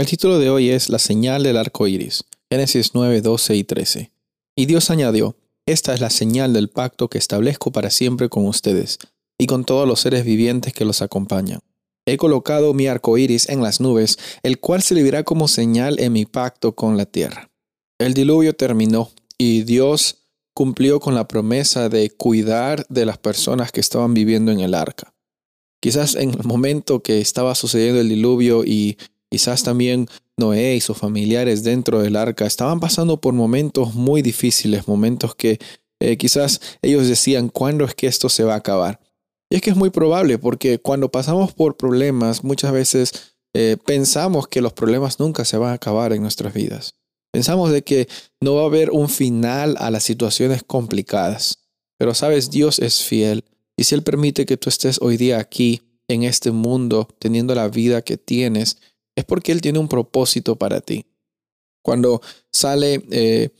El título de hoy es La señal del arco iris, Génesis 9, 12 y 13. Y Dios añadió: Esta es la señal del pacto que establezco para siempre con ustedes y con todos los seres vivientes que los acompañan. He colocado mi arco iris en las nubes, el cual se servirá como señal en mi pacto con la tierra. El diluvio terminó y Dios cumplió con la promesa de cuidar de las personas que estaban viviendo en el arca. Quizás en el momento que estaba sucediendo el diluvio y quizás también Noé y sus familiares dentro del arca estaban pasando por momentos muy difíciles, momentos que eh, quizás ellos decían, ¿cuándo es que esto se va a acabar? Y es que es muy probable porque cuando pasamos por problemas muchas veces eh, pensamos que los problemas nunca se van a acabar en nuestras vidas. Pensamos de que no va a haber un final a las situaciones complicadas. Pero sabes, Dios es fiel. Y si Él permite que tú estés hoy día aquí, en este mundo, teniendo la vida que tienes, es porque Él tiene un propósito para ti. Cuando sale eh,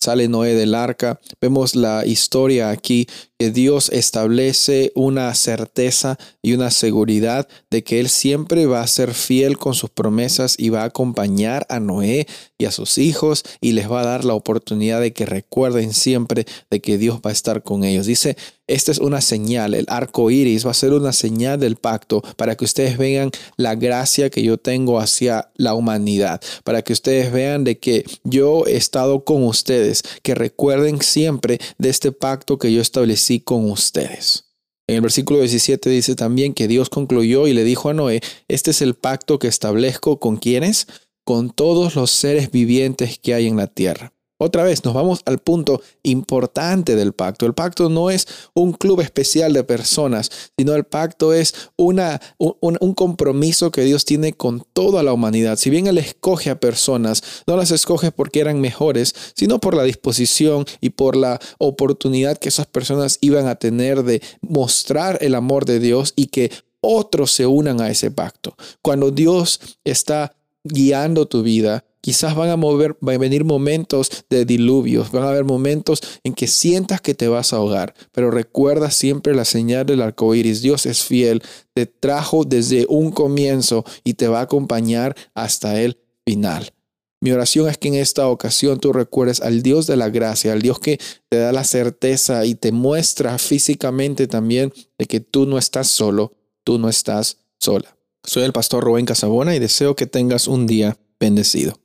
sale Noé del arca. Vemos la historia aquí que Dios establece una certeza y una seguridad de que Él siempre va a ser fiel con sus promesas y va a acompañar a Noé y a sus hijos y les va a dar la oportunidad de que recuerden siempre de que Dios va a estar con ellos. Dice, esta es una señal, el arco iris va a ser una señal del pacto para que ustedes vean la gracia que yo tengo hacia la humanidad, para que ustedes vean de que yo he estado con ustedes, que recuerden siempre de este pacto que yo establecí con ustedes. En el versículo 17 dice también que Dios concluyó y le dijo a Noé, este es el pacto que establezco con quienes, con todos los seres vivientes que hay en la tierra. Otra vez nos vamos al punto importante del pacto. El pacto no es un club especial de personas, sino el pacto es una, un, compromiso que Dios tiene con toda la humanidad. Si bien Él escoge a personas, no las escoge porque eran mejores, sino por la disposición y por la oportunidad que esas personas iban a tener de mostrar el amor de Dios y que otros se unan a ese pacto. Cuando Dios está guiando tu vida, Quizás van a, mover, van a venir momentos de diluvios, van a haber momentos en que sientas que te vas a ahogar, pero recuerda siempre la señal del arco iris. Dios es fiel, te trajo desde un comienzo y te va a acompañar hasta el final. Mi oración es que en esta ocasión tú recuerdes al Dios de la gracia, al Dios que te da la certeza y te muestra físicamente también de que tú no estás solo, tú no estás sola. Soy el pastor Rubén Casabona y deseo que tengas un día bendecido.